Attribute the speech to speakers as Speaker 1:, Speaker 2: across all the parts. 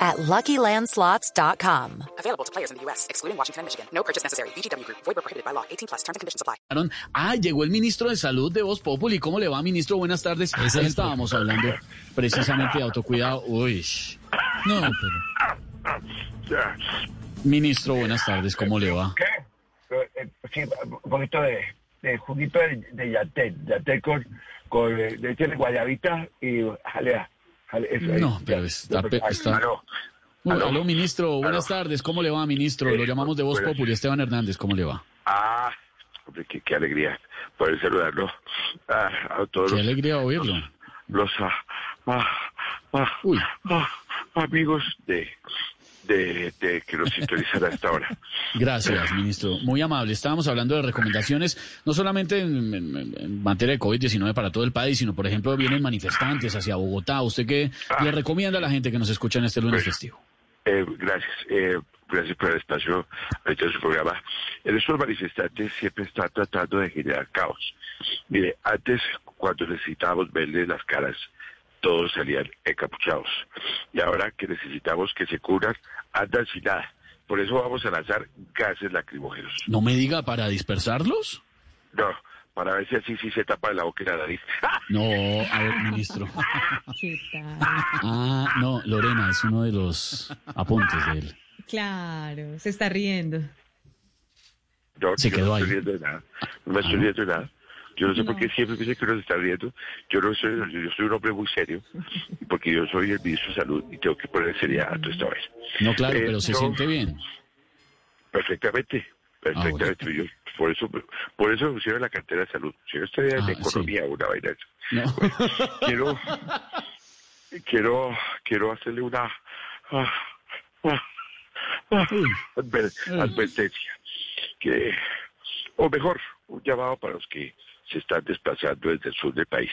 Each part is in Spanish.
Speaker 1: at LuckyLandSlots.com.
Speaker 2: Available to players in the U.S., excluding Washington and Michigan. No purchase necessary. VGW Group. Void where prohibited by law. 18 plus. Terms and conditions apply.
Speaker 3: Ah, llegó el ministro de Salud de Voz Populi. ¿Cómo le va, ministro? Buenas tardes. Ese estábamos hablando precisamente de autocuidado. Uy. No, pero... Ministro, buenas tardes. ¿Cómo le va?
Speaker 4: ¿Qué? Eh, sí, un poquito de, de juguito de, de yatel, yatel con, con eh, leche de guayabita y jalea.
Speaker 3: No, pero está... pe- está...
Speaker 4: Aló.
Speaker 3: Uy,
Speaker 4: aló.
Speaker 3: aló, ministro. Buenas tardes. ¿Cómo le va, ministro? Lo llamamos de Voz. Populi. Esteban Hernández, ¿cómo le va?
Speaker 4: Ah, hombre, qué, qué alegría poder saludarlo ah, a todos
Speaker 3: Qué
Speaker 4: los,
Speaker 3: alegría oírlo.
Speaker 4: los, ah, ah, ah,
Speaker 3: Uy.
Speaker 4: ah, amigos de, de, de que nos sintonizan a esta hora.
Speaker 3: Gracias, ministro. Muy amable. Estábamos hablando de recomendaciones, no solamente en, en- en materia de COVID-19 para todo el país, sino, por ejemplo, vienen manifestantes hacia Bogotá. ¿Usted qué le recomienda a la gente que nos escucha en este lunes
Speaker 4: Pues,
Speaker 3: festivo?
Speaker 4: Eh, gracias. Eh, gracias por el espacio de su programa. En estos manifestantes siempre están tratando de generar caos. Mire, antes, cuando necesitábamos verles las caras, todos salían encapuchados. Y ahora que necesitamos que se curan, andan sin nada. Por eso vamos a lanzar gases lacrimógenos.
Speaker 3: ¿No me diga para dispersarlos?
Speaker 4: No, para ver si así sí se tapa la boca y la nariz.
Speaker 3: No, a ver, ministro.
Speaker 5: ¿Qué tal?
Speaker 3: Ah, no, Lorena, es uno de los apuntes de él.
Speaker 5: Claro, se está riendo.
Speaker 4: No,
Speaker 3: Se
Speaker 4: yo
Speaker 3: quedó
Speaker 4: no
Speaker 3: ahí.
Speaker 4: estoy riendo de nada. No me estoy
Speaker 3: Ah.
Speaker 4: riendo de nada. Yo no sé por
Speaker 5: No.
Speaker 4: qué siempre me dicen que uno se está riendo. Yo no soy, yo, soy un hombre muy serio, porque yo soy el ministro de Salud y tengo que poner seriedad a toda esta vez.
Speaker 3: No, claro,
Speaker 4: Eh,
Speaker 3: pero se
Speaker 4: no.
Speaker 3: siente bien.
Speaker 4: Perfectamente, perfectamente. Yo, por eso por eso me pusieron la cartera de salud. Si no estaría en
Speaker 3: Ah,
Speaker 4: economía una vaina.
Speaker 3: No.
Speaker 4: Quiero, quiero, quiero hacerle una ah, ah, ah, advertencia. Que, o mejor, un llamado para los que se están desplazando desde el sur del país.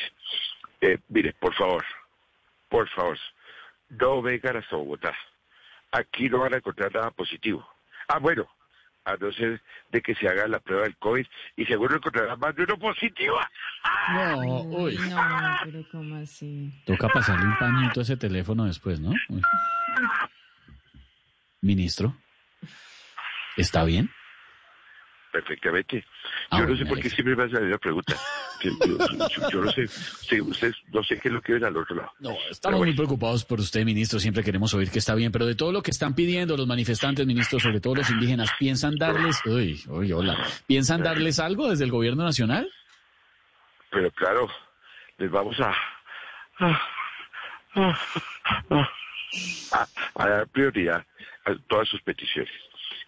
Speaker 4: Eh, mire, por favor, por favor, no vengan hasta Bogotá. Aquí no van a encontrar nada positivo. Ah, bueno, a no ser de que se haga la prueba del COVID y seguro encontrarán más de uno positivo.
Speaker 3: No, uy.
Speaker 5: No, pero ¿cómo así?
Speaker 3: Toca pasarle un pañito a ese teléfono después, ¿no? Uy. Ministro, ¿está bien?
Speaker 4: Perfectamente.
Speaker 3: Ah,
Speaker 4: yo no
Speaker 3: bueno,
Speaker 4: sé por qué siempre me hace la misma pregunta. Yo, yo- yo- yo no sé, sí, ustedes no sé qué es lo que ven al otro lado.
Speaker 3: No, estamos
Speaker 4: bueno.
Speaker 3: muy preocupados por usted, ministro. Siempre queremos oír que está bien, pero de todo lo que están pidiendo los manifestantes, ministro, sobre todo los indígenas, ¿piensan darles, uy, uy, hola, ¿piensan darles algo desde el gobierno nacional?
Speaker 4: Pero claro, les vamos a- a- a- a dar prioridad a todas sus peticiones.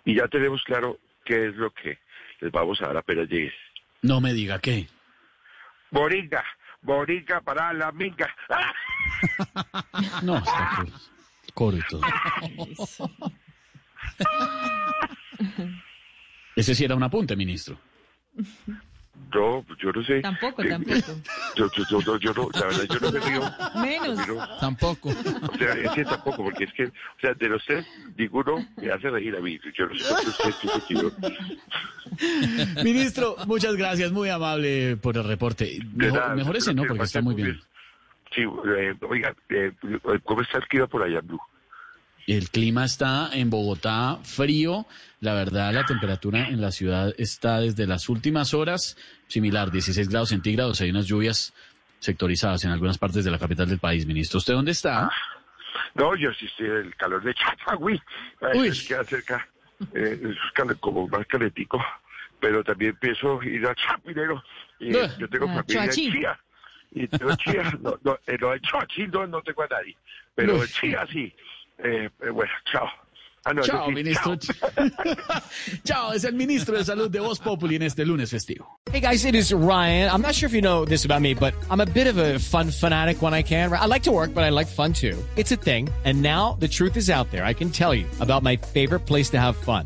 Speaker 4: Y ya tenemos claro qué es lo que les vamos a dar apenas llegues.
Speaker 3: No me diga qué.
Speaker 4: Moringa, moringa para la minga. ¡Ah!
Speaker 3: No, está todo.
Speaker 5: Eso.
Speaker 3: Ese sí era un apunte, ministro.
Speaker 4: No, yo no sé.
Speaker 5: Tampoco, tampoco.
Speaker 4: Yo, yo, yo, no- yo no, la verdad, yo no me río.
Speaker 5: Menos.
Speaker 4: pero-
Speaker 3: Tampoco.
Speaker 4: O sea, es que tampoco, porque es que, o sea, de los tres, ninguno me hace reír a mí. Yo no sé por qué usted es discutido.
Speaker 3: Ministro, muchas gracias, muy amable por el reporte. Mejor, ese no,
Speaker 4: que
Speaker 3: porque está muy bien.
Speaker 4: Sí, eh, oiga, eh, ¿cómo está el clima por allá, Blue?
Speaker 3: El clima está en Bogotá frío. La verdad, la temperatura en la ciudad está desde las últimas horas similar, 16 grados centígrados. Hay unas lluvias sectorizadas en algunas partes de la capital del país, ministro. ¿Usted dónde está?
Speaker 4: No, yo sí estoy en el calor de Chapagüí.
Speaker 3: Uy.
Speaker 4: Es que cerca, eh, es como más calentico. Pero también pienso ir a Chapinero. Y yo tengo familia en. Chía. Y tengo Chía. No, no, eh, no, en no, no tengo a nadie. Pero en Chía sí. Eh, eh, bueno, chao. Ah, no,
Speaker 3: Chao,
Speaker 4: sí,
Speaker 3: ministro.
Speaker 4: chao.
Speaker 3: Chao, es el ministro de Salud de Voz Populi en este lunes festivo.
Speaker 6: Hey guys, it is Ryan. I'm not sure if you know this about me, but I'm a bit of a fun fanatic when I can. I like to work, but I like fun too. It's a thing. And now the truth is out there. I can tell you about my favorite place to have fun.